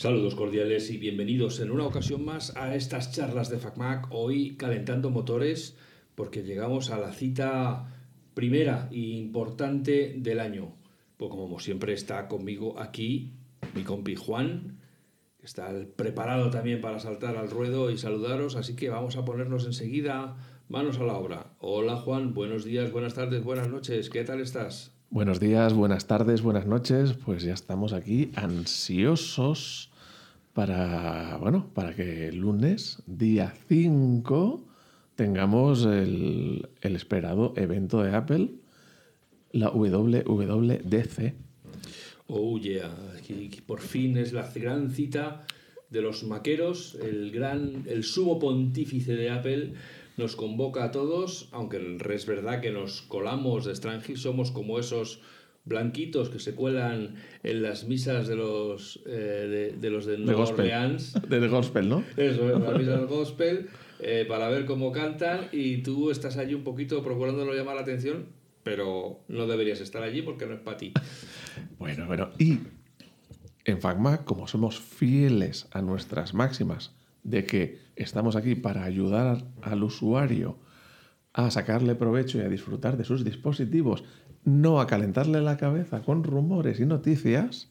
Saludos cordiales y bienvenidos en una ocasión más a estas charlas de FacMac, hoy calentando motores porque llegamos a la cita primera e importante del año. Pues como siempre está conmigo aquí mi compi Juan, que está preparado también para saltar al ruedo y saludaros, así que vamos a ponernos enseguida manos a la obra. Hola Juan, buenos días, buenas tardes, buenas noches, ¿qué tal estás? Buenos días, buenas tardes, buenas noches. Pues ya estamos aquí ansiosos para, bueno, para que el lunes, día 5, tengamos el, el esperado evento de Apple, la WWDC. Oh yeah, por fin es la gran cita de los maqueros, el gran, el sumo pontífice de Apple nos convoca a todos, aunque es verdad que nos colamos de extranjero, somos como esos blanquitos que se cuelan en las misas de los eh, de, de los de Nueva gospel. Orleans. De gospel, ¿no? Eso, en las misas del gospel, eh, para ver cómo cantan y tú estás allí un poquito procurándolo llamar la atención, pero no deberías estar allí porque no es para ti. Bueno, bueno. Y en FacMac, como somos fieles a nuestras máximas de que estamos aquí para ayudar al usuario a sacarle provecho y a disfrutar de sus dispositivos, no a calentarle la cabeza con rumores y noticias,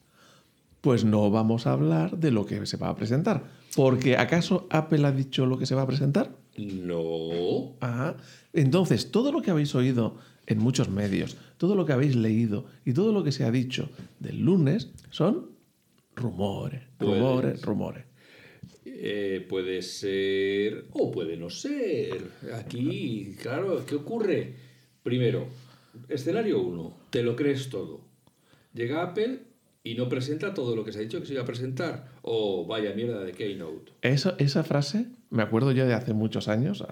pues no vamos a hablar de lo que se va a presentar. Porque ¿acaso Apple ha dicho lo que se va a presentar? No. Ajá. Entonces, todo lo que habéis oído en muchos medios, todo lo que habéis leído y todo lo que se ha dicho del lunes son rumores, rumores, rumores. Eh, puede ser o puede no ser. Aquí, claro, ¿qué ocurre? Primero, escenario 1, te lo crees todo. Llega Apple y no presenta todo lo que se ha dicho que se iba a presentar. O vaya mierda de Keynote. Esa, esa frase, me acuerdo yo de hace muchos años,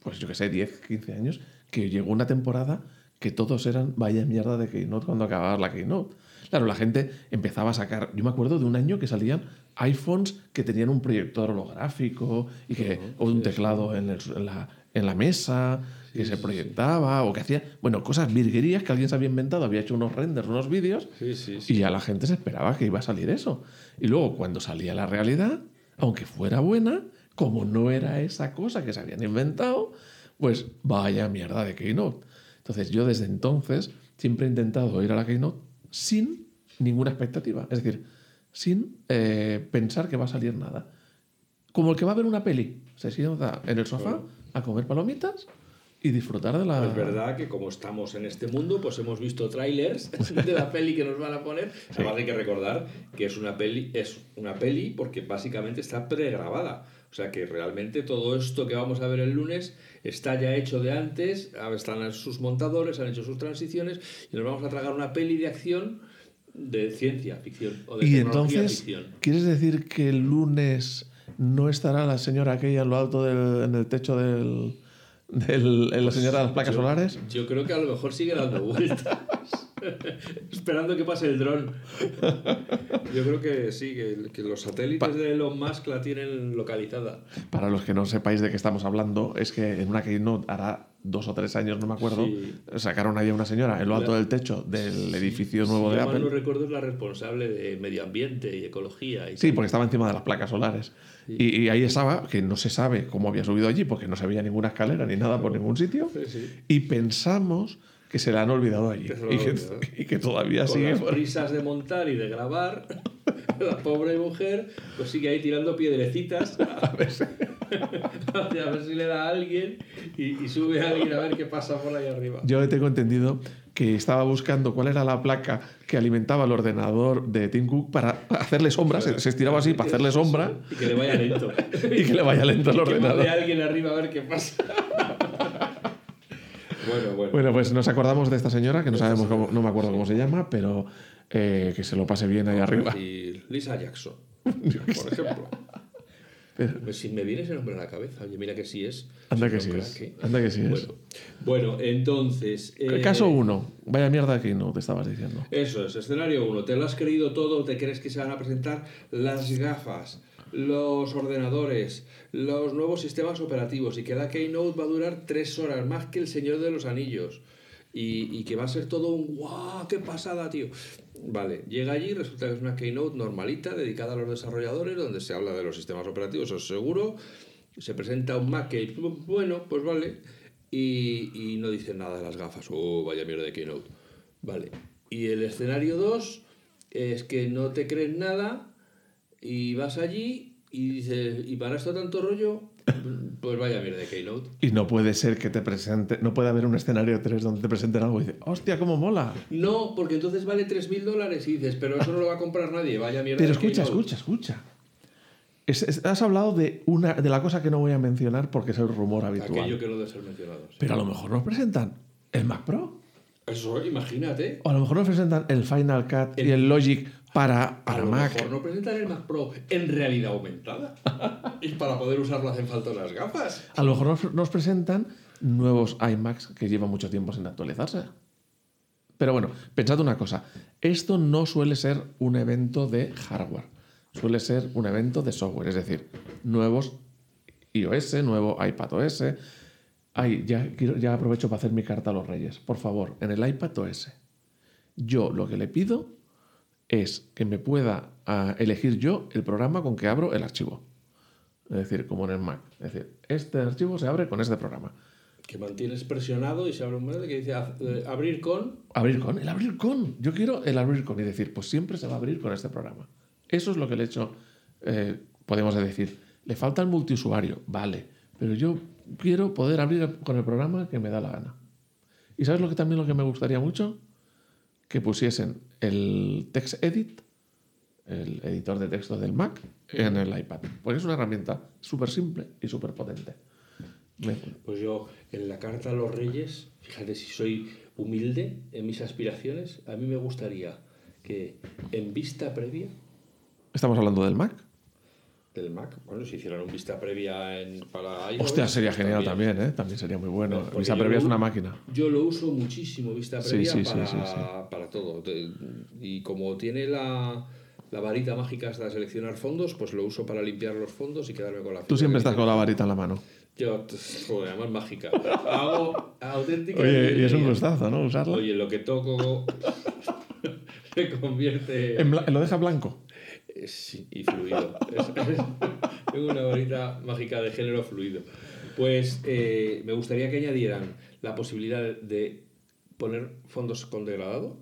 pues yo que sé, 10, 15 años, que llegó una temporada que todos eran vaya mierda de Keynote cuando acababa la Keynote. Claro, la gente empezaba a sacar. Yo me acuerdo de un año que salían iPhones que tenían un proyector holográfico y que, o un teclado en, el- en la, en la mesa que se proyectaba o que hacía, bueno, cosas virguerías que alguien se había inventado, había hecho unos renders, unos vídeos Sí, sí, y ya la gente se esperaba que iba a salir eso. Y luego, cuando salía la realidad, aunque fuera buena, como no era esa cosa que se habían inventado, pues vaya mierda de Keynote. Entonces, yo desde entonces siempre he intentado ir a la Keynote sin ninguna expectativa. Es decir, sin eh, pensar que va a salir nada. Como el que va a ver una peli. Se sienta en el sofá a comer palomitas y disfrutar de la... Es verdad que como estamos en este mundo, pues hemos visto trailers de la peli que nos van a poner. Además hay que recordar que es una peli, es una peli porque básicamente está pregrabada. O sea que realmente todo esto que vamos a ver el lunes está ya hecho de antes, están sus montadores, han hecho sus transiciones y nos vamos a tragar una peli de acción de ciencia ficción o de Y entonces, ficción. ¿quieres decir que el lunes no estará la señora aquella en lo alto del, en el techo del, del- en la señora de las placas Yo- solares? Yo creo que a lo mejor sigue dando vueltas. Esperando que pase el dron. Yo creo que sí, que, que los satélites de Elon Musk la tienen localizada. Para los que no sepáis de qué estamos hablando, es que en una Keynote hará dos o tres años, no me acuerdo, Sí. sacaron ahí a una señora en lo alto La- del techo del edificio nuevo si de mal no Apple. recuerdo, es la responsable de medio ambiente y ecología. Y Sí, tal. porque estaba encima de las placas solares. Y, y ahí estaba, que no se sabe cómo había subido allí, porque no se veía ninguna escalera ni nada por ningún sitio. Sí, sí. Y pensamos que se la han olvidado allí. Que Y que, y que todavía Con sigue. las por- prisas de montar y de grabar, la pobre mujer pues sigue ahí tirando piedrecitas a ver si, a ver si le da a alguien y, y sube a alguien a ver qué pasa por ahí arriba. Yo tengo entendido que estaba buscando cuál era la placa que alimentaba el ordenador de Tim Cook para hacerle sombra, se, se estiraba así para hacerle sombra Y que le vaya lento. y que le vaya lento el Y que ordenador. a alguien arriba a ver qué pasa. Bueno, bueno. Bueno, pues nos acordamos de esta señora, que no sabemos cómo, no me acuerdo cómo se llama, pero eh, que se lo pase bien ahí arriba. Y Lisa Jackson, por ejemplo. Pero- Pues Si me viene ese nombre a la cabeza, oye, mira que sí es. Anda Sí, que sí es. Anda que sí es. Bueno, bueno, entonces. eh, Caso 1. Vaya mierda que no te estabas diciendo. Eso es, escenario 1. ¿Te lo has creído todo? ¿Te crees que se van a presentar las gafas, los ordenadores, los nuevos sistemas operativos y que la Keynote va a durar tres horas más que el Señor de los Anillos? y, que va a ser todo un guau, qué pasada, tío. Vale, llega allí, resulta que es una keynote normalita dedicada a los desarrolladores, donde se habla de los sistemas operativos, es seguro. Se presenta un Mac que, bueno, pues vale, y, y no dice nada de las gafas. Oh, vaya mierda de keynote. Vale. Y el escenario 2 es que no te crees nada y vas allí y dices, ¿y para esto tanto rollo? Pues vaya mierda de keynote. Y no puede ser que te presente, no puede haber un escenario 3 donde te presenten algo y dices, hostia, cómo mola. No, porque entonces vale 3.000 dólares y dices, pero eso no lo va a comprar nadie, vaya mierda Pero de escucha, escucha, escucha. Es- es- has hablado de, una, de la cosa que no voy a mencionar porque es el rumor habitual. Aquello que no debe ser mencionado. sí. Pero a lo mejor nos presentan el Mac Pro. Eso, imagínate. O a lo mejor nos presentan el Final Cut y el Logic para, A para lo Mac. mejor no presentan el Mac Pro en realidad aumentada. y para poder usarlo hacen falta unas gafas. A lo mejor nos, nos presentan nuevos iMacs que llevan mucho tiempo sin actualizarse. Pero bueno, pensad una cosa. Esto no suele ser un evento de hardware. Suele ser un evento de software. Es decir, nuevos iOS, nuevo iPadOS. Ay, ya, ya aprovecho para hacer mi carta a los reyes. Por favor, en el iPadOS, yo lo que le pido es que me pueda ah, elegir yo el programa con que abro el archivo. Es decir, como en el Mac. Es decir, este archivo se abre con este programa. Que mantienes presionado y se abre un menú que dice eh, abrir con. Abrir con, el abrir con. Yo quiero el abrir con y decir, pues siempre se va a abrir con este programa. Eso es lo que le he hecho, eh, podemos decir. Le falta el multiusuario, vale, pero yo quiero poder abrir con el programa que me da la gana. ¿Y sabes lo que también lo que me gustaría mucho? Que pusiesen el Text Edit, el editor de texto del Mac, en el iPad. Porque es una herramienta súper simple y súper potente. Pues yo, en la carta a los reyes, fíjate si soy humilde en mis aspiraciones, a mí me gustaría que en vista previa Estamos hablando del Mac. Del Mac, bueno, si hicieran un vista previa en, para iOS. Hostia, sería pues genial también, ¿eh? También sería muy bueno. Porque Vista previa es una máquina. Yo lo uso muchísimo, vista previa, sí, sí, para, sí, para todo. Y como tiene la, la varita mágica hasta seleccionar fondos, pues lo uso para limpiar los fondos y quedarme con la Tú siempre estás con la varita en la mano. Yo, joder, además mágica. Hago auténtica. Oye, y es un gustazo, ¿no? Usarla. Oye, lo que toco se convierte En lo deja blanco. Sí, y fluido. Es- es- tengo una varita mágica de género fluido. Pues eh, me gustaría que añadieran la posibilidad de poner fondos con degradado.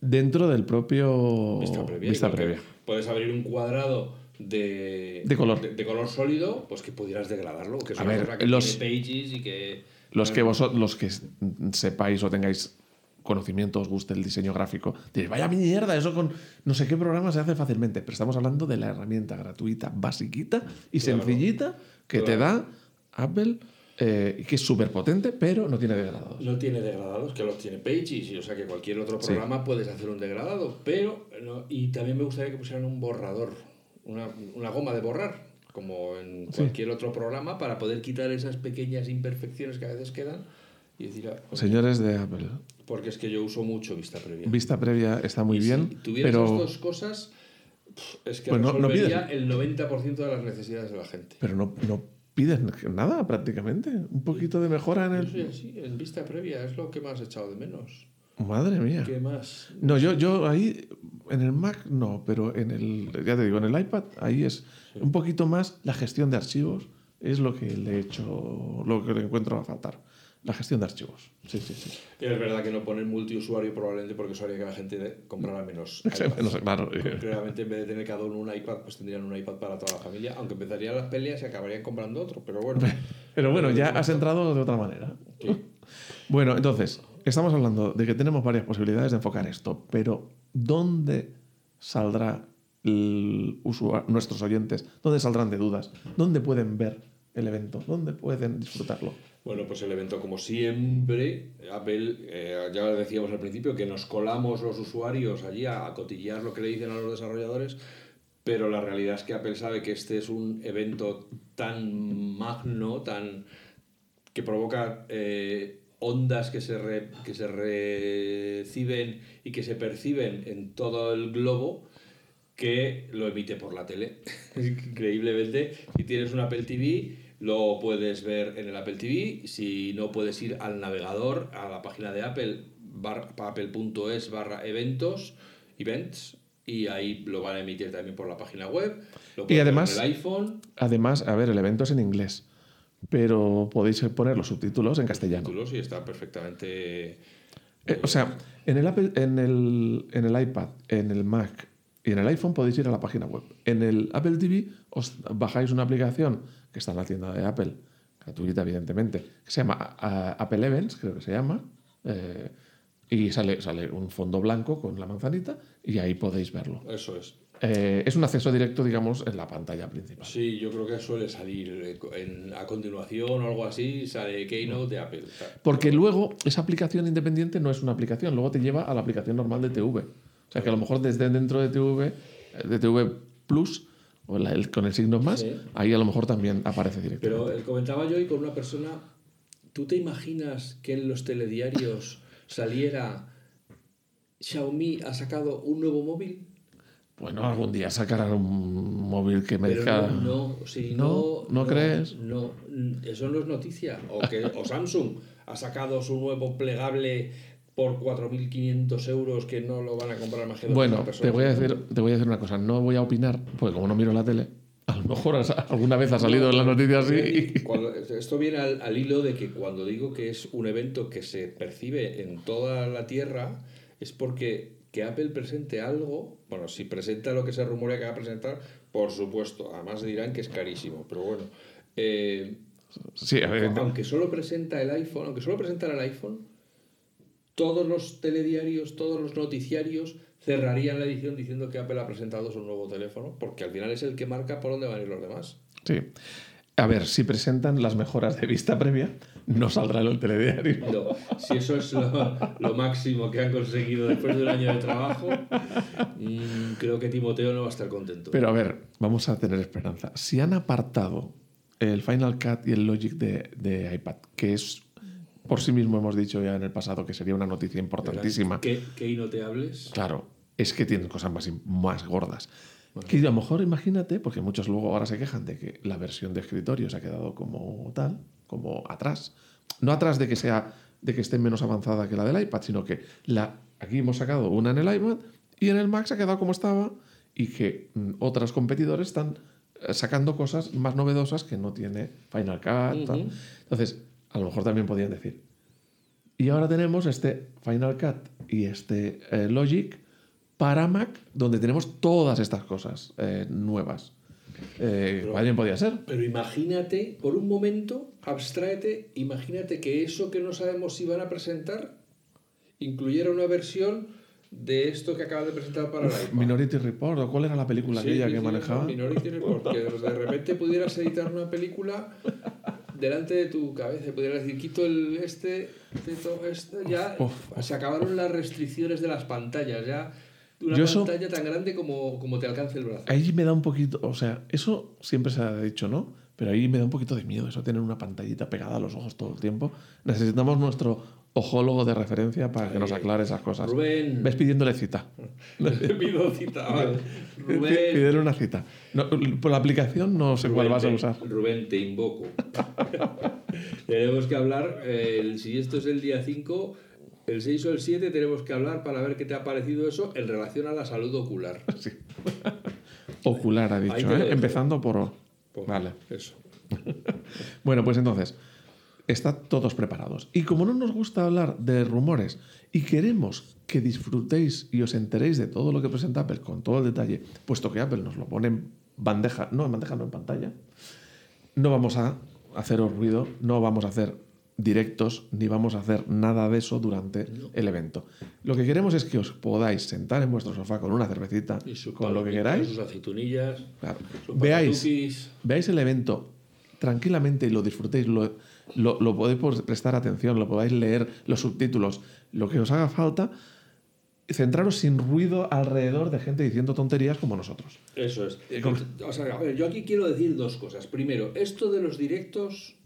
Dentro del propio. Vista previa. Vista previa. Puedes abrir un cuadrado de, De color. de, de color sólido, pues que pudieras degradarlo. Que es A ver, que los- pages y que. Los que, los que sepáis o tengáis conocimiento, os guste el diseño gráfico, diréis, vaya mierda, eso con no sé qué programa se hace fácilmente. Pero estamos hablando de la herramienta gratuita, basiquita y Claro. sencillita que te da Apple, eh, que es súper potente, pero no tiene degradados. No tiene degradados, que los tiene Pages, y, o sea que cualquier otro Sí. programa puedes hacer un degradado, pero no- y también me gustaría que pusieran un borrador, una, una goma de borrar, como en Sí. cualquier otro programa, para poder quitar esas pequeñas imperfecciones que a veces quedan y decir, ah, pues, Señores de Apple, porque es que yo uso mucho vista previa. vista previa está muy Y bien, Si tuviera pero, dos cosas, es que Pues no- no pides. el 90% de las necesidades de la gente. pero no, no pides nada prácticamente. Un poquito de mejora en el... así, en vista previa, es lo que más he echado de menos. Madre mía. ¿Qué más? No, yo, yo ahí, en el Mac no, pero en el, ya te digo, en el iPad, ahí es un poquito más la gestión de archivos, es lo que le he hecho, lo que le encuentro a faltar. La gestión de archivos. Sí, sí, sí. Y es verdad que no ponen multiusuario probablemente porque eso haría que la gente comprara menos. sé, claro. Realmente en vez de tener cada uno un iPad, pues tendrían un iPad para toda la familia, aunque empezarían las peleas y acabarían comprando otro, pero bueno. Pero bueno, ya has entrado de otra manera. Sí. Bueno, entonces, estamos hablando de que tenemos varias posibilidades de enfocar esto, pero ¿dónde saldrá el usua- nuestros oyentes? ¿Dónde saldrán de dudas? ¿Dónde pueden ver el evento? ¿Dónde pueden disfrutarlo? Bueno, pues el evento, como siempre, Apple, eh, ya decíamos al principio, que nos colamos los usuarios allí a, a lo que le dicen a los desarrolladores, pero la realidad es que Apple sabe que este es un evento tan magno, tan que provoca eh, ondas que se, re- que se reciben y que se perciben en todo el globo, que lo emite por la tele. Increíblemente, si tienes un Apple TV, Lo puedes ver en el Apple TV. Si no, puedes ir al navegador, a la página de Apple, apple.es barra eventos, events, y ahí lo van a emitir también por la página web. Lo ver además- en el iPhone, Además, a ver, el evento es en inglés, pero podéis poner los subtítulos en castellano. títulos, y está perfectamente. Eh, o sea, en el, Apple, en, el, en el iPad, en el Mac y en el iPhone podéis ir a la página web. En el Apple TV os bajáis una aplicación que está en la tienda de Apple, gratuita evidentemente, que se llama Apple Events, creo que se llama, eh, y sale, sale un fondo blanco con la manzanita y ahí podéis verlo. Eso es. Eh, es un acceso directo, digamos, en la pantalla principal. Sí, yo creo que suele salir eh, en- a continuación o algo así, sale Keynote de Apple. Porque luego esa aplicación independiente no es una aplicación, luego te lleva a la aplicación normal de TV. O sea que a lo mejor desde dentro de TV, de TV Plus, o la- el- con el signo más, Sí. ahí a lo mejor también aparece directamente. Pero eh, comentaba yo hoy con una persona, ¿tú te imaginas que en los telediarios saliera Xiaomi ha sacado un nuevo móvil? Bueno, algún día sacarán un móvil que merezca. no, no, sí, No, no, ¿no crees? No, eso no es noticia. O, que, o Samsung ha sacado su nuevo plegable por 4.500 euros que no lo van a comprar más que Bueno, te voy, a decir, te voy a decir una cosa. No voy a opinar, porque como no miro la tele, a lo mejor alguna vez ha salido en las noticias así. Eh, esto viene al, al hilo de que cuando digo que es un evento que se percibe en toda la Tierra, es porque que Apple presente algo, bueno, si presenta lo que se rumorea que va a presentar, por supuesto, además dirán que es carísimo, pero bueno, eh, Sí, a ver, aunque solo presenta el iPhone, aunque solo presentara el iPhone, todos los telediarios, todos los noticiarios cerrarían la edición diciendo que Apple ha presentado su nuevo teléfono, porque al final es el que marca por dónde van a ir los demás. sí. A ver, si presentan las mejoras de vista previa, no saldrá en el telediario. No, si eso es lo, lo máximo que han conseguido después de un año de trabajo, mm, creo que Timoteo no va a estar contento. Pero a ver, vamos a tener esperanza. Si han apartado el Final Cut y el Logic de, de iPad, que es por sí mismo hemos dicho ya en el pasado que sería una noticia importantísima. ¿Qué, qué inoteables? Claro, es que tienen cosas más, más gordas. Que a lo mejor imagínate, porque muchos luego ahora se quejan de que la versión de escritorio se ha quedado como tal, como atrás. No atrás de que sea de que esté menos avanzada que la del iPad, sino que la, aquí hemos sacado una en el iPad y en el Mac se ha quedado como estaba y que mm, otros competidores están eh, sacando cosas más novedosas que no tiene Final Cut. tal. Ujú. Entonces, a lo mejor también podrían decir. Y ahora tenemos este Final Cut y este eh, Logic para Mac, donde tenemos todas estas cosas eh, nuevas. Eh, Pero- alguien podía ser. Pero imagínate, por un momento, abstráete, imagínate que eso que no sabemos si van a presentar incluyera una versión de esto que acaban de presentar para el iPad. Minority Report, ¿o cuál era la película Sí, aquella que manejaba? Minority Report, que de repente pudieras editar una película delante de tu cabeza pudieras decir, quito el este, quito este, ya Uf, se acabaron las restricciones de las pantallas, ya una Yo eso- pantalla tan grande como, como te alcance el brazo. Ahí me da un poquito, o sea, eso siempre se ha dicho, ¿no? Pero ahí me da un poquito de miedo eso, tener una pantallita pegada a los ojos todo el tiempo. Necesitamos nuestro ojólogo de referencia para que nos aclare esas cosas. Rubén, Ves pidiéndole cita. te pido cita, vale. Pídele Rubén, una cita. No, por la aplicación no sé cuál vas a usar. Rubén, te invoco. tenemos que hablar, eh, si esto es el día 5, el 6 o el 7 tenemos que hablar para ver qué te ha parecido eso en relación a la salud ocular. Sí. Ocular, ha dicho, ¿eh? empezando por... Pues, Vale. Eso. Bueno, pues entonces, está todos preparados. Y como no nos gusta hablar de rumores y queremos que disfrutéis y os enteréis de todo lo que presenta Apple con todo el detalle, puesto que Apple nos lo pone en bandeja, no en bandeja, no en pantalla, no vamos a haceros ruido, no vamos a hacer directos, ni vamos a hacer nada de eso durante el evento. Lo que queremos es que os podáis sentar en vuestro sofá con una cervecita, con lo que queráis, Sus aceitunillas, Claro. sus Veáis, veáis el evento tranquilamente y lo disfrutéis, lo, lo, lo podéis prestar atención, lo podáis leer, los subtítulos, lo que os haga falta, centraros sin ruido alrededor de gente diciendo tonterías como nosotros. Eso es. Eh, con- O sea, a ver, yo aquí quiero decir dos cosas. Primero, esto de los directos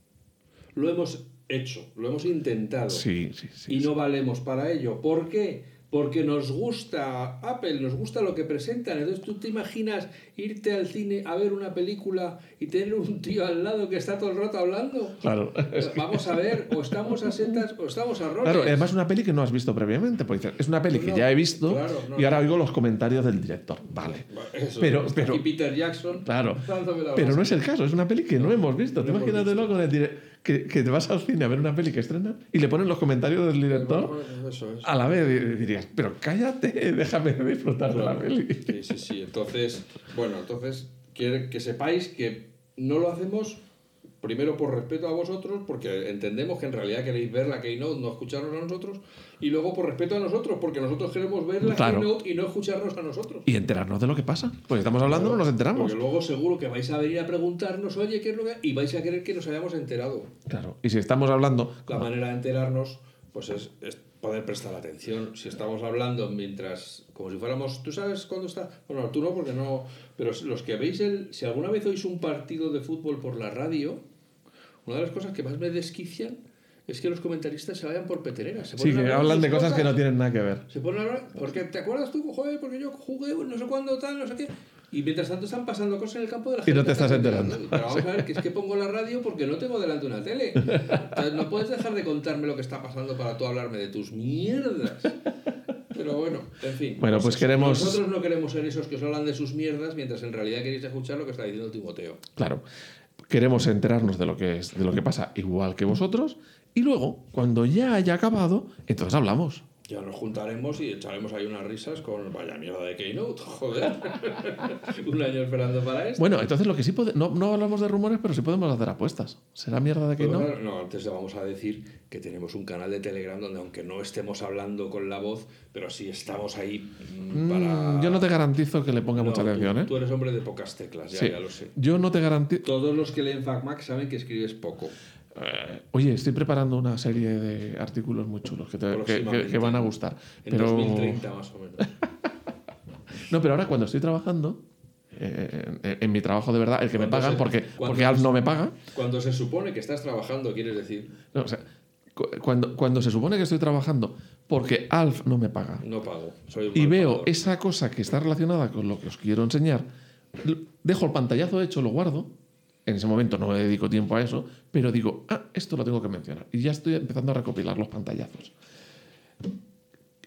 lo hemos hecho, lo hemos intentado. Sí, sí, sí. y no valemos para ello. ¿Por qué? Porque nos gusta Apple, nos gusta lo que presentan. Entonces tú te imaginas irte al cine a ver una película y tener un tío al lado que está todo el rato hablando. Claro. Vamos a ver, o estamos a setas o estamos a roles. Claro, además una peli que no has visto previamente. Porque es una peli que ya he visto claro, no, y ahora oigo los comentarios del director. Vale. Eso, pero- pero- aquí Peter Jackson. Claro. Pero no es el caso, es una peli que no hemos visto. Tú hemos imagínatelo visto. con el dire- que, que te vas al cine a ver una peli que estrena y le ponen los comentarios del director Eso es. a la vez y dirías, pero cállate, déjame disfrutar de la peli. Sí, sí, sí. Entonces, bueno, entonces, quiero que sepáis que no lo hacemos primero por respeto a vosotros, porque entendemos que en realidad queréis ver la Keynote, no escucharnos a nosotros, y luego por respeto a nosotros, porque nosotros queremos ver la Claro. Keynote y no escucharnos a nosotros. Y enterarnos de lo que pasa. Pues estamos hablando, no nos enteramos. Porque luego seguro que vais a venir a preguntarnos, oye, ¿qué es lo que...? Y vais a querer que nos hayamos enterado. Claro. Y si estamos hablando. La manera de enterarnos, pues es, es poder prestar atención. Si estamos hablando mientras, como si fuéramos, ¿tú sabes cuándo está? Bueno, tú no, porque no, pero los que veis el, si alguna vez oís un partido de fútbol por la radio, una de las cosas que más me desquician es que los comentaristas se vayan por peteneras. Se Sí, ponen que hablan de sus cosas que no tienen nada que ver. Se ponen a hablar, porque te acuerdas tú, joder, porque yo jugué no sé cuándo, tal, no sé qué. Y mientras tanto están pasando cosas en el campo de la Y gente. no te estás está enterando. Pero vamos a ver, que es que pongo la radio porque no tengo delante una tele. Entonces, no puedes dejar de contarme lo que está pasando para tú hablarme de tus mierdas. Pero bueno, en fin. Bueno, pues queremos- Nosotros no queremos ser esos que os hablan de sus mierdas mientras en realidad queréis escuchar lo que está diciendo Timoteo. Claro. Queremos enterarnos de lo que es, de lo que pasa igual que vosotros. Y luego, cuando ya haya acabado, entonces hablamos. Ya nos juntaremos y echaremos ahí unas risas con vaya mierda de Keynote, joder. Un año esperando para esto. Bueno, entonces lo que sí pode- no, no hablamos de rumores, pero sí podemos hacer apuestas. ¿Será mierda de que Pero no? antes le vamos a decir que tenemos un canal de Telegram donde aunque no estemos hablando con la voz, pero sí estamos ahí mm, Mm, para... Yo no te garantizo que le ponga No, mucha tú- atención, ¿eh? Tú eres hombre de pocas teclas, ya, Sí. ya lo sé. Yo no te garantizo. Todos los que leen FacMac saben que escribes poco. Eh, oye, estoy preparando una serie de artículos muy chulos que, te- que- que- Próximamente. que van a gustar. En Pero, 2030 más o menos. No, pero ahora cuando estoy trabajando, eh, en, en mi trabajo de verdad, el que me pagan, se- porque, porque Alf no me paga. Cuando se supone que estás trabajando, quieres decir, no, o sea, cu- cuando, cuando se supone que estoy trabajando porque Alf no me paga no pago. Soy y veo pagador. esa cosa que está relacionada con lo que os quiero enseñar, dejo el pantallazo hecho, lo guardo. En ese momento no me dedico tiempo a eso, pero digo, ah, esto lo tengo que mencionar. Y ya estoy empezando a recopilar los pantallazos.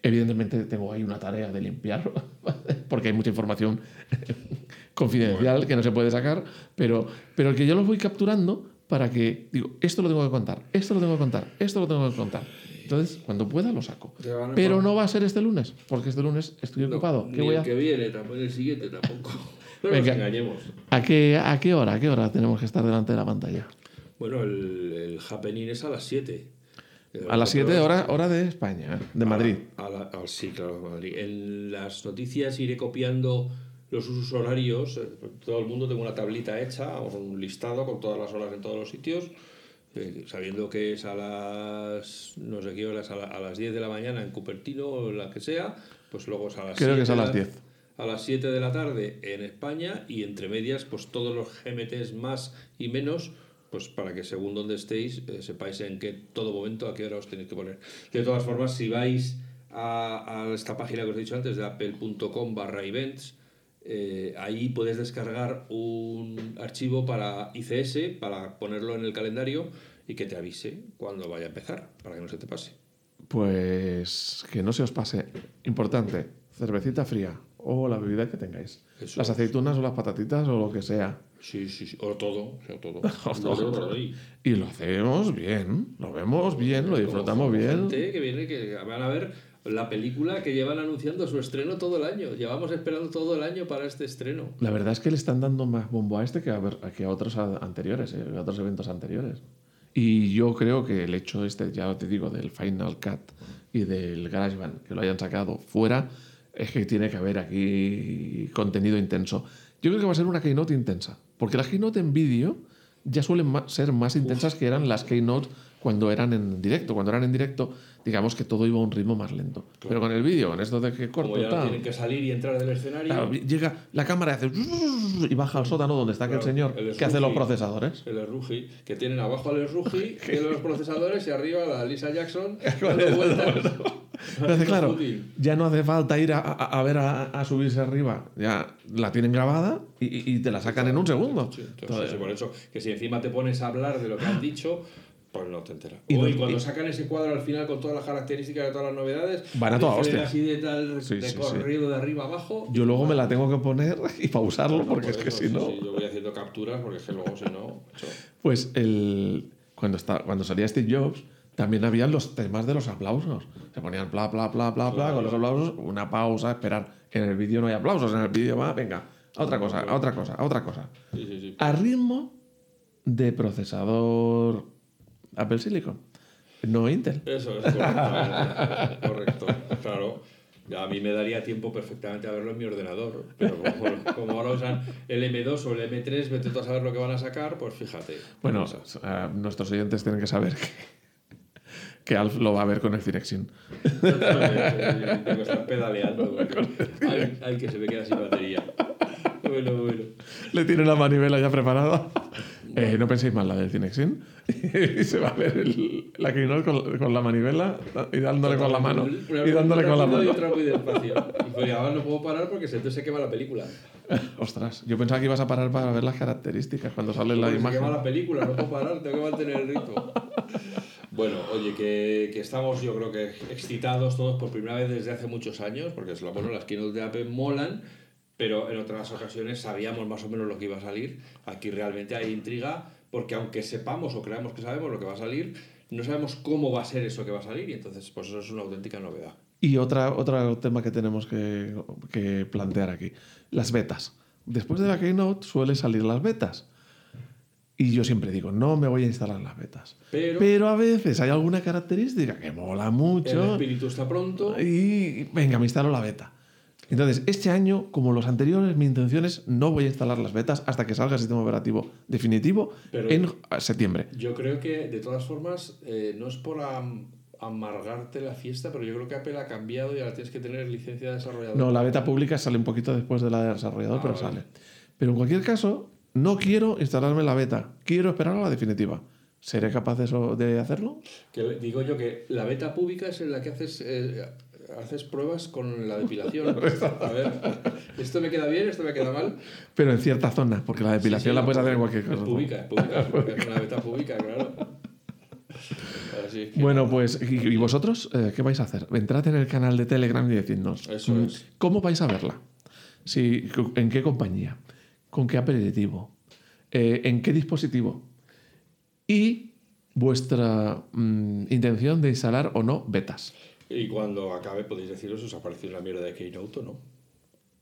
Evidentemente tengo ahí una tarea de limpiar, porque hay mucha información confidencial que no se puede sacar, pero, pero que yo los voy capturando para que, digo, esto lo tengo que contar, esto lo tengo que contar, esto lo tengo que contar. Entonces, cuando pueda, lo saco. Pero no va a ser este lunes, porque este lunes estoy No, ocupado. ni ¿Qué voy el a que viene, tampoco el siguiente tampoco. No Venga. nos engañemos. ¿A qué, ¿A qué hora? ¿A qué hora tenemos que estar delante de la pantalla? Bueno, el, el happening es a las 7. A las 7 hora, hora de España, ¿eh? de Madrid. A la- a- sí, claro, Madrid. En las noticias iré copiando los usos horarios. eh, Todo el mundo tengo una tablita hecha, o un listado con todas las horas en todos los sitios. eh, sabiendo que es a las no sé qué horas, a, la- a las 10 de la mañana en Cupertino o la que sea, pues luego es a las Creo que es a 7 las de la- 10. A las 7 de la tarde en España y entre medias, pues todos los GMTs más y menos, pues para que según donde estéis, eh, sepáis en qué todo momento, a qué hora os tenéis que poner. De todas formas, si vais a, esta página que os he dicho antes, de apple.com barra events, eh, ahí puedes descargar un archivo para ICS, para ponerlo en el calendario y que te avise cuando vaya a empezar, para que no se te pase. Pues que no se os pase. Importante, cervecita fría o la bebida que tengáis. Eso las aceitunas o las patatitas o lo que sea. Sí, sí, sí. O todo, o todo. O todo. Y lo hacemos bien, lo vemos bien, lo disfrutamos bien. Gente que viene, que van a ver la película que llevan anunciando su estreno todo el año. Llevamos esperando todo el año para este estreno. La verdad es que le están dando más bombo a este que a, ver- que a otros anteriores, eh, a otros eventos anteriores. Y yo creo que el hecho este, ya te digo, del Final Cut y del GarageBand, que lo hayan sacado fuera, es que tiene que haber aquí contenido intenso. Yo creo que va a ser una Keynote intensa, porque las Keynote en vídeo ya suelen ser más intensas que eran las Keynote cuando eran en directo. Cuando eran en directo, digamos que todo iba a un ritmo más lento. Pero con el vídeo, en esto de que corto Como ya no tienen que salir y entrar del escenario, claro, llega la cámara y hace y baja al sótano donde está aquel Claro, señor el que hace los procesadores. el Rugi, que tienen abajo al Rugi, que los procesadores, y arriba la Lisa Jackson, Con dando el- vueltas. Entonces, claro, ya no hace falta ir a, a- a ver a, a subirse arriba. Ya la tienen grabada y, te la sacan en un segundo. Entonces, por eso, que si encima te pones a hablar de lo que han dicho, pues no te enteras. Y no- cuando y- sacan ese cuadro al final con todas las características de todas las novedades, Van a toda hostia. así de tal, Sí, de sí, sí. corrido de arriba abajo. yo luego me la tengo que poner y pausarlo Por porque es que eso, si no... sí, yo voy haciendo capturas porque es que luego si no. Pues el, cuando, está, cuando salía Steve Jobs, también habían los temas de los aplausos. Se ponían bla, bla, bla, bla, bla, con los aplausos, una pausa, esperar. En el vídeo no hay aplausos, en el vídeo va, venga, a otra cosa, a otra cosa, a otra cosa. Sí, sí, sí. A ritmo de procesador Apple Silicon, no Intel. Eso es correcto. correcto, claro. A mí me daría tiempo perfectamente a verlo en mi ordenador, pero como, como ahora usan el M2 o el M3, vete tú a saber lo que van a sacar, pues fíjate. Bueno, eh, nuestros oyentes tienen que saber que, que Alf lo va a ver con el Cinexin. Tengo que estar pedaleando. porque- Ay, ay, que se me queda sin batería. Bueno, bueno. Le tiene la manivela ya preparada. Eh, no penséis mal la del Cinexin. y se va a ver el- la Keynote con, con la manivela y dándole con la mano. Y dándole con la rápido Y mano. otra muy despacio. Y pues ahora no puedo parar porque entonces se quema la película. Ostras, yo pensaba que ibas a parar para ver las características cuando sale la Porque se imagen. quema la película, no puedo parar, tengo que mantener el ritmo. Bueno, oye, que, que estamos yo creo que excitados todos por primera vez desde hace muchos años, porque es lo bueno, las keynote de Apple molan, pero en otras ocasiones sabíamos más o menos lo que iba a salir. Aquí realmente hay intriga, porque aunque sepamos o creamos que sabemos lo que va a salir, no sabemos cómo va a ser eso que va a salir, y entonces pues eso es una auténtica novedad. Y otra, otro tema que tenemos que, que plantear aquí, las betas. Después de la Keynote suelen salir las betas. Y yo siempre digo, no me voy a instalar las betas. Pero, a veces hay alguna característica que mola el mucho espíritu está pronto. y venga, me instalo la beta. Entonces, este año, como los anteriores, mi intención es no voy a instalar las betas hasta que salga el sistema operativo definitivo Pero- en septiembre. Yo creo que, de todas formas, eh, no es por am- amargarte la fiesta, pero yo creo que Apple ha cambiado y ahora tienes que tener licencia de desarrollador. No, la beta pública sale un poquito después de la de desarrollador, Ah, pero vale. sale. Pero en cualquier caso, no quiero instalarme la beta, quiero esperar a la definitiva. ¿Seré capaz de, eso, de hacerlo? Que digo yo que la beta pública es en la que haces, eh, haces pruebas con la depilación. A ver, esto me queda bien, esto me queda mal. Pero en cierta zona, porque la depilación Sí, sí, la puedes hacer en cualquier Es cosa. pública, es pública, es una beta pública, claro. Así que- Bueno, pues, ¿y, y vosotros eh, qué vais a hacer? Entrad en el canal de Telegram y decidnos. Eso mm, es. ¿Cómo vais a verla? Si, ¿En qué compañía? ¿Con qué aperitivo? Eh, ¿En qué dispositivo? Y vuestra mm, intención de instalar o no betas. Y cuando acabe podéis deciros os ha parecido una mierda de Keynote o no.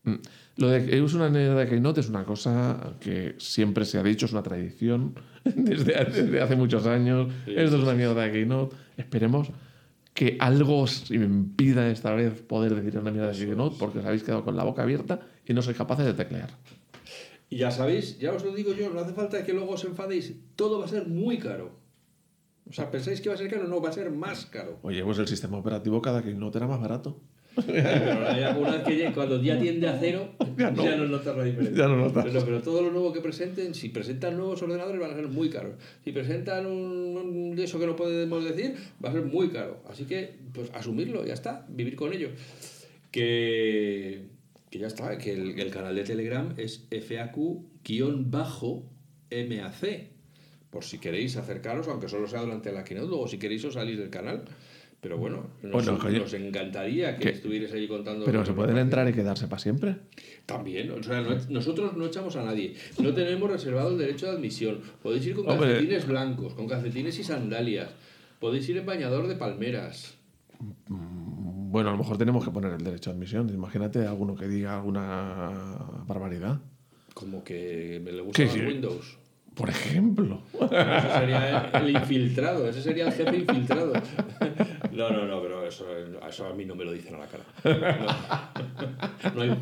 Mm. Lo de que es una anécdota de Keynote es una cosa que siempre se ha dicho, es una tradición desde, desde hace muchos años. Sí, Esto es una mierda de Keynote. Esperemos que algo os impida esta vez poder decir una mierda de Keynote porque os habéis quedado con la boca abierta y no sois capaces de teclear. Y ya sabéis, ya os lo digo yo, no hace falta que luego os enfadéis, todo va a ser muy caro. O sea, ¿pensáis que va a ser caro? No, va a ser más caro. Oye, pues el sistema operativo cada Keynote era más barato. Pero ya una vez que llegue, cuando ya tiende a cero, Ya ya no. no, notas la diferencia. Ya no notas. Pero, pero todo lo nuevo que presenten, si presentan nuevos ordenadores, van a ser muy caros. Si presentan un, eso que no podemos decir, va a ser muy caro. Así que, pues asumirlo, ya está, vivir con ello. Que, que ya está, que el, el canal de Telegram es FAQ-MAC. Por si queréis acercaros, aunque solo sea durante la keynote, luego si queréis os salís del canal. Pero bueno, nos, Bueno, coño. nos encantaría que ¿Qué? estuvierais ahí contando. Pero se pueden entrar y quedarse para siempre. También, o sea, no- nosotros no echamos a nadie. No tenemos reservado el derecho de admisión. Podéis ir con Hombre. calcetines blancos, con calcetines y sandalias. Podéis ir en bañador de palmeras. Mm, Bueno, a lo mejor tenemos que poner el derecho de admisión. Imagínate alguno que diga alguna barbaridad. Como que me le gusta Sí, sí. Windows. Por ejemplo. Ese sería el, el infiltrado, ese sería el jefe infiltrado. No, no, no, pero eso, eso a mí no me lo dicen a la cara. No, no hay.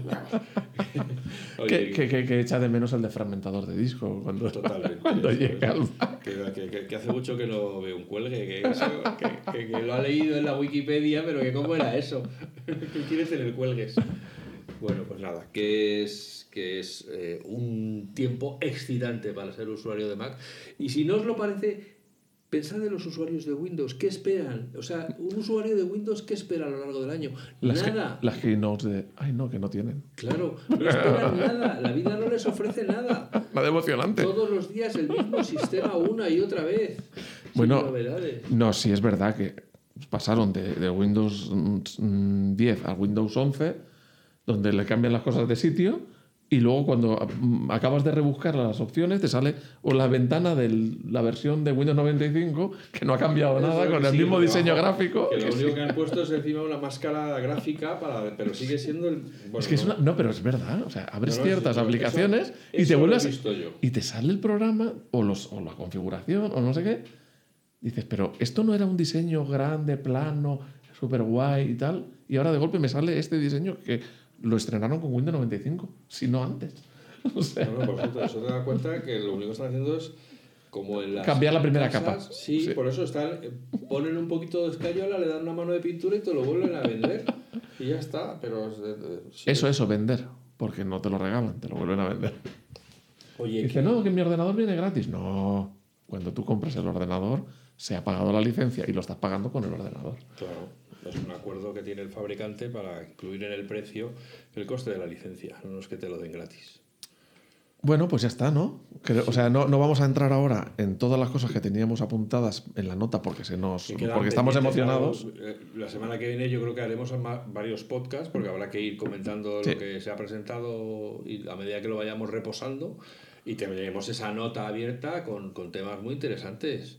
que, que, que, que echa de menos el de fragmentador de disco cuando, Totalmente. cuando llega Que, que- que- que hace mucho que no veo un cuelgue, que, eso- que- que- que lo ha leído en la Wikipedia, pero que cómo era eso. que quiere tener cuelgues. Bueno, pues nada, que es, que es eh, un tiempo excitante para ser usuario de Mac. Y si no os lo parece, pensad en los usuarios de Windows, ¿qué esperan? O sea, un usuario de Windows, ¿qué espera a lo largo del año? Las, que- nada. las keynotes de. Ay, no, que no tienen. Claro, no esperan nada, la vida no les ofrece nada. Nada emocionante. Todos los días el mismo sistema una y otra vez. Bueno. No, sí es verdad que pasaron de, de Windows mm, 10 a Windows 11, donde le cambian las cosas de sitio, y luego cuando mm, acabas de rebuscar las opciones, te sale o la ventana de la versión de Windows 95, que no ha cambiado nada, con el sí, mismo diseño gráfico. Que lo sí. único que han puesto es encima una máscara gráfica, para, pero sigue siendo el. bueno, Es que es no. una- no, pero es verdad. O sea, abres No, no, ciertas aplicaciones eso- y te eso vuelves. Y te sale el programa o, los, o la configuración o no sé qué. Dices, pero esto no era un diseño grande, plano, súper guay y tal. Y ahora de golpe me sale este diseño que lo estrenaron con Windows 95, si no antes. O sea, No, no, por eso te das cuenta que lo único que están haciendo es como en las Cambiar la primera casas, capa. Sí, Sí. por eso están eh, ponen un poquito de escayola, le dan una mano de pintura y te lo vuelven a vender y ya está. Pero sí. eso, eso, vender. Porque no te lo regalan, te lo vuelven a vender. Oye, Dice, no, que mi ordenador viene gratis. No, cuando tú compras el ordenador, se ha pagado la licencia y lo estás pagando con el ordenador. Claro, es un acuerdo que tiene el fabricante para incluir en el precio el coste de la licencia, no es que te lo den gratis. Bueno, pues ya está, ¿no? Creo- O sea, no, no vamos a entrar ahora en todas las cosas que teníamos apuntadas en la nota porque se nos porque estamos emocionados. claro, eh, La semana que viene yo creo que haremos varios podcasts porque habrá que ir comentando Sí. lo que se ha presentado y a medida que lo vayamos reposando y tendremos esa nota abierta con, con temas muy interesantes.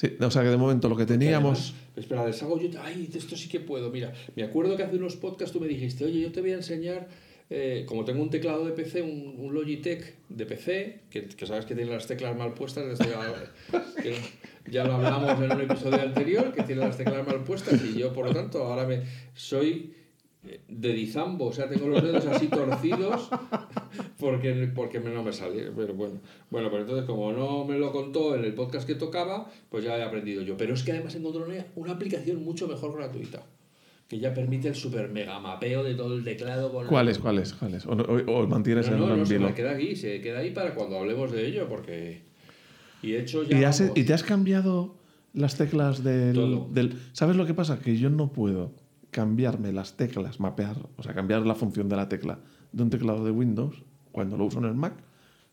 Sí, o sea que de momento lo que teníamos. Además, espera, les hago yo. Ay, de esto sí que puedo. Mira, me acuerdo que hace unos podcasts tú me dijiste, oye, yo te voy a enseñar. eh, como tengo un teclado de PC, un, un Logitech de PC, que, que sabes que tiene las teclas mal puestas, desde la- que ya lo hablamos en un episodio anterior, que tiene las teclas mal puestas, y yo, por lo tanto, ahora me soy de dizambo, o sea, tengo los dedos así torcidos porque, porque no me sale. Pero bueno, bueno, pero entonces como no me lo contó en el podcast que tocaba, pues ya he aprendido yo. Pero es que además encontré una, una aplicación mucho mejor gratuita, que ya permite el super mega mapeo de todo el teclado. Con ¿Cuáles, cuáles, cuáles? ¿O, no- o- o mantienes No, no, en no, se me queda aquí, se queda ahí para cuando hablemos de ello, porque... Y he hecho ya... ¿Y, has- y te has cambiado las teclas del, del- ¿Sabes lo que pasa? Que yo no puedo cambiarme las teclas, mapear, o sea, cambiar la función de la tecla de un teclado de Windows cuando lo uso en el Mac,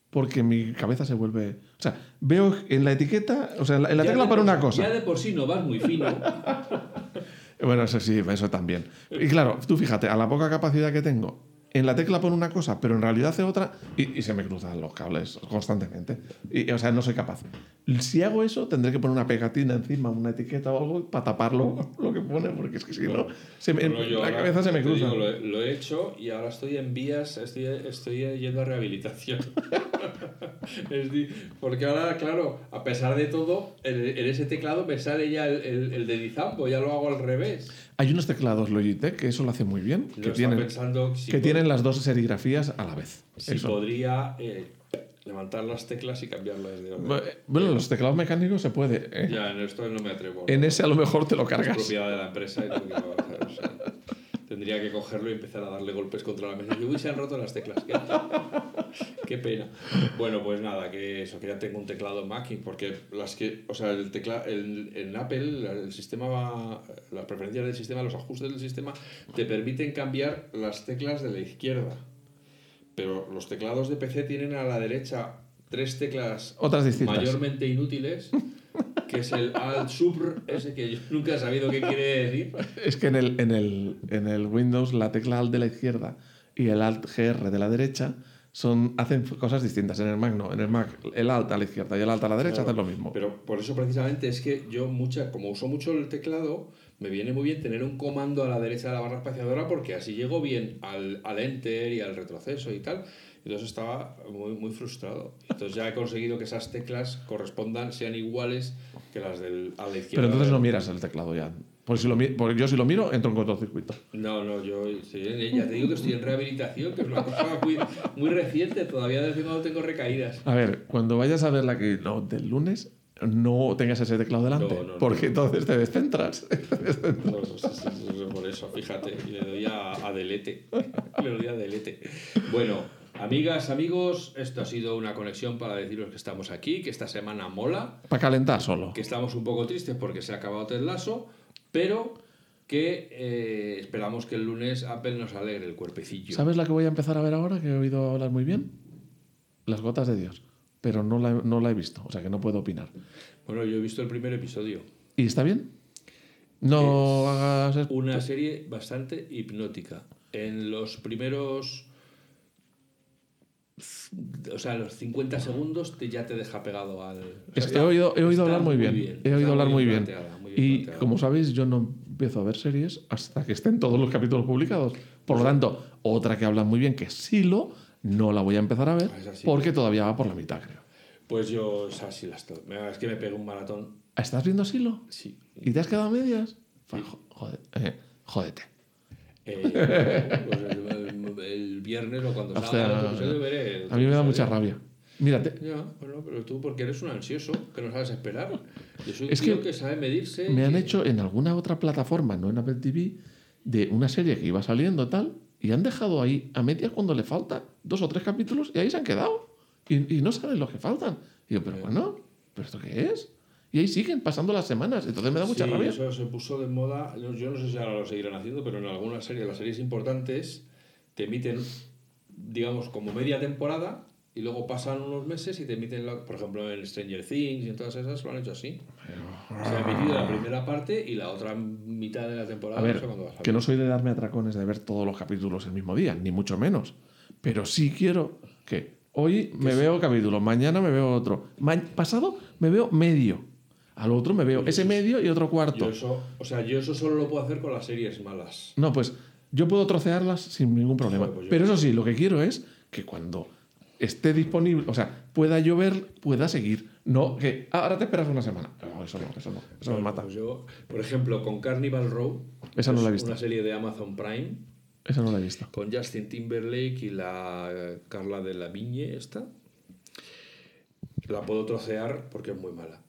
porque mi cabeza se vuelve... O sea, veo en la etiqueta, o sea, en la, en la ya tecla para por- una cosa. Ya de por sí no vas muy fino. Bueno, eso sí, eso también. Y claro, tú fíjate, a la poca capacidad que tengo, en la tecla pone una cosa, pero en realidad hace otra, y, y se me cruzan los cables constantemente. Y, o sea, no soy capaz. Si hago eso, tendré que poner una pegatina encima, una etiqueta o algo, para taparlo lo que pone, porque es que si no, se me- Bueno, yo la cabeza se me cruza. digo, lo, he, lo he hecho y ahora estoy en vías, estoy, estoy yendo a rehabilitación. Porque ahora, claro, a pesar de todo, en, en ese teclado me sale ya el, el, el ya lo hago al revés. Hay unos teclados Logitech que eso lo hace muy bien, Yo que, tienen, pensando si, que tienen las dos serigrafías a la vez. si Eso. podría eh, levantar las teclas y cambiarlas de orden. Bueno, los teclados mecánicos se puede. ¿eh? Ya, en esto no me atrevo. En ese a lo mejor te lo Es cargas. propiedad de la empresa y tengo que avanzar, o sea, tendría que cogerlo y empezar a darle golpes contra la mesa. Y uy, se han roto las teclas. Qué, qué pena. Bueno, pues nada, que eso, que ya tengo un teclado Mac, porque las que, o sea, el tecla, el, en Apple, el sistema va, las preferencias del sistema, los ajustes del sistema, te permiten cambiar las teclas de la izquierda. Pero los teclados de PC tienen a la derecha tres teclas Otras distintas. mayormente inútiles, que es el Alt Sub, ese que yo nunca he sabido qué quiere decir. Es que en el, en, el, en el Windows la tecla Alt de la izquierda y el Alt GR de la derecha son, hacen cosas distintas. En el Mac no. En el Mac el Alt a la izquierda y el Alt a la derecha Claro, hacen lo mismo. Pero por eso precisamente es que yo mucha, como uso mucho el teclado, me viene muy bien tener un comando a la derecha de la barra espaciadora porque así llego bien al, al enter y al retroceso y tal. Entonces estaba muy, muy frustrado. Entonces ya he conseguido que esas teclas correspondan, sean iguales que las del, a la izquierda. Pero entonces no miras el teclado ya. Porque, si lo, porque yo si lo miro, entro en cortocircuito. No, no, yo sí, ya te digo que estoy en rehabilitación, que es una cosa muy, muy reciente, todavía de cuando tengo recaídas. A ver, cuando vayas a ver la que no, del lunes, no tengas ese teclado delante. No, no, no. porque entonces te descentras. No, no, sí, sí, por eso, fíjate, y le doy a, a delete. Le doy a delete. Bueno, amigas, amigos, esto ha sido una conexión para deciros que estamos aquí, que esta semana mola, Para calentar solo. que estamos un poco tristes porque se ha acabado Ted Lasso, pero que eh, esperamos que el lunes Apple nos alegre el cuerpecillo. ¿Sabes la que voy a empezar a ver ahora, que he oído hablar muy bien? Las gotas de Dios. Pero no la, no la he visto, o sea que no puedo opinar. Bueno, yo he visto el primer episodio. ¿Y está bien? No hagas... Una serie bastante hipnótica. En los primeros. O sea, los 50 segundos te, ya te deja pegado al. o sea, he oído, he oído hablar muy bien. He oído hablar muy bien. planteada, muy bien Y planteada. como sabéis, yo no empiezo a ver series hasta que estén todos los capítulos publicados. Por lo tanto, otra que habla muy bien, que Silo, no la voy a empezar a ver Ah, sí. porque todavía va por la mitad, creo. Pues yo, o sea, sí las estoy. Me- Es que me pego un maratón. ¿Estás viendo Silo? Sí. ¿Y te has quedado a medias? Fa- jo- jode- eh, jódete. Eh, pues el, viernes o cuando Hostia, salga otro episodio veré. A mí me da mucha rabia. Mírate, Ya, bueno, pero tú porque eres un ansioso, que no sabes esperar. Yo soy un Es tío que que, sabe medirse. me han y- hecho en alguna otra plataforma, no en Apple TV, de una serie que iba saliendo tal, y han dejado ahí a medias cuando le falta dos o tres capítulos y ahí se han quedado. Y, y no saben los que faltan. Y yo, pero bueno, ¿pero esto qué es? Y ahí siguen pasando las semanas. Entonces me da mucha sí, rabia. Eso se puso de moda. Yo yo no sé si ahora lo seguirán haciendo, pero en algunas series, las series importantes, te emiten, digamos, como media temporada y luego pasan unos meses y te emiten, la- por ejemplo, en Stranger Things y en todas esas lo han hecho así. Se ha emitido la primera parte y la otra mitad de la temporada A no ver, sé cuándo va a salir. que no soy de darme atracones de ver todos los capítulos el mismo día, ni mucho menos. Pero sí quiero que hoy me veo capítulo, mañana me veo otro, ma- pasado me veo medio, al otro me veo ese medio y otro cuarto. Yo eso, o sea, yo eso solo lo puedo hacer con las series malas. No, pues yo puedo trocearlas sin ningún problema. Pues Pero eso sí, lo que quiero es que cuando esté disponible, o sea, pueda yo ver, pueda seguir. No, que ah, ahora te esperas una semana. No, eso no, eso no, eso me mata. pues yo, por ejemplo, con Carnival Row, Esa no la he visto. una serie de Amazon Prime, Esa no la he visto. con Justin Timberlake y la Carla de la Viñe esta. La puedo trocear porque es muy mala.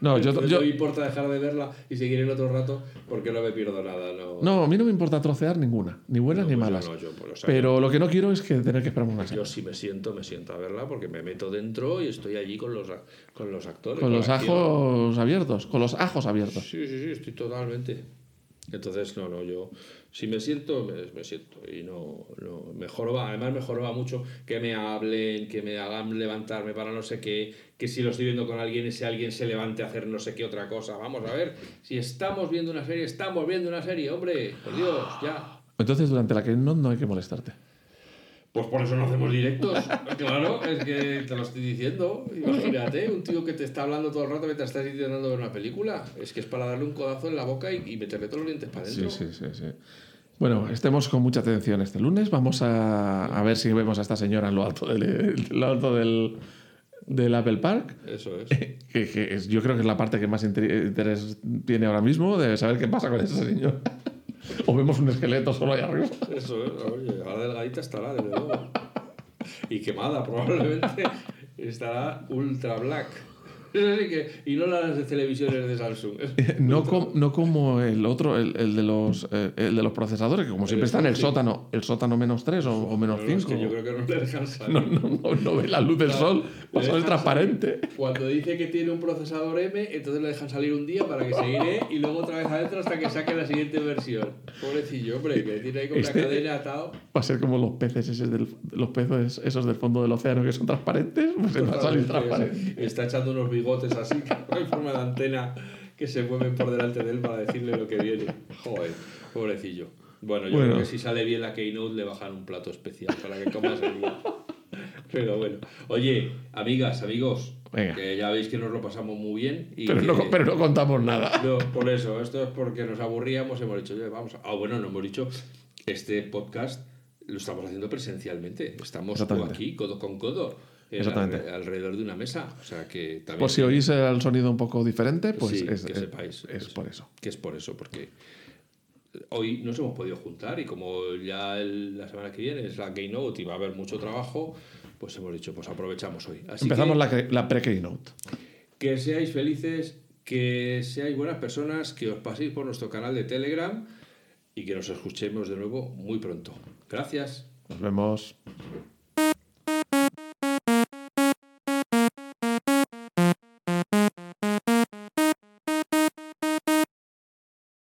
No, yo, yo- no me importa dejar de verla y seguir el otro rato porque no me pierdo nada. No, no, a mí no me importa trocear ninguna, ni buenas No, ni pues malas. yo, pues, o sea, Pero lo que no quiero es que tener que esperar una semana. Yo si me siento, me siento a verla porque me meto dentro y estoy allí con los, con los actores. Con los la acción. ajos abiertos, con los ajos abiertos. Sí, sí, sí, estoy totalmente. Entonces, no, no, yo si me siento, me, me siento. Y no, no, mejor va, además mejor va mucho que me hablen, que me hagan levantarme para no sé qué, que si lo estoy viendo con alguien, ese alguien se levante a hacer no sé qué otra cosa. Vamos a ver, si estamos viendo una serie, estamos viendo una serie, hombre, por Dios, ya. Entonces, durante la que no, no hay que molestarte. Pues por eso no hacemos directos. Claro, es que te lo estoy diciendo. Imagínate, un tío que te está hablando todo el rato mientras estás intentando ver una película. Es que es para darle un codazo en la boca y, y meterle todos los dientes para Sí, adentro. sí, sí, sí. Bueno, estemos con mucha atención este lunes. Vamos a, a ver si vemos a esta señora en lo alto del, lo alto del, del Apple Park. Eso es. Que, que es- yo creo que es la parte que más inter- interés tiene ahora mismo, de saber qué pasa con ese señor. O vemos un esqueleto solo ahí arriba. Eso es. Oye, ahora delgadita estará, desde luego. Y quemada, probablemente. Estará ultra black. Y no las de televisiones de Samsung. No, com- no como el otro, el, el de los, eh, el de los procesadores, que como siempre está en el sótano, el sótano menos 3 o, o menos No, no, es 5. que yo creo que no le dejan salir. No, no, no, no ve la luz del sol, Le pasa el transparente. salir. Cuando dice que tiene un procesador M, entonces le dejan salir un día para que se iré y luego otra vez adentro hasta que saque la siguiente versión. Pobrecillo, hombre, que tiene ahí con Este- una cadena atado. Va a ser como los peces esos del, los peces esos del fondo del océano que son transparentes, pues se va a salir transparente. Está echando unos bigotes así, en forma de antena, que se mueven por delante de él para decirle lo que viene. Joder, pobrecillo. Bueno, yo Bueno. creo que si sale bien la Keynote le bajan un plato especial para que comas el día. Pero bueno. Oye, amigas, amigos, Venga. que ya veis que nos lo pasamos muy bien. Y Pero que- no, pero no contamos nada. no, por eso, esto es porque nos aburríamos, hemos dicho, "Oye, vamos. a-". Ah, bueno, no hemos dicho, este podcast lo estamos haciendo presencialmente. Estamos aquí, codo con codo, Exactamente. alre- alrededor de una mesa. O sea que también. Pues si oís el sonido un poco diferente, pues Sí, es, que sepáis. es por eso. Que es por eso, porque hoy nos hemos podido juntar y como ya el- la semana que viene es la Keynote y va a haber mucho trabajo, pues hemos dicho, pues aprovechamos hoy. Así Empezamos que, la, la pre-keynote. que seáis felices, que seáis buenas personas, que os paséis por nuestro canal de Telegram y que nos escuchemos de nuevo muy pronto. Gracias. Nos vemos.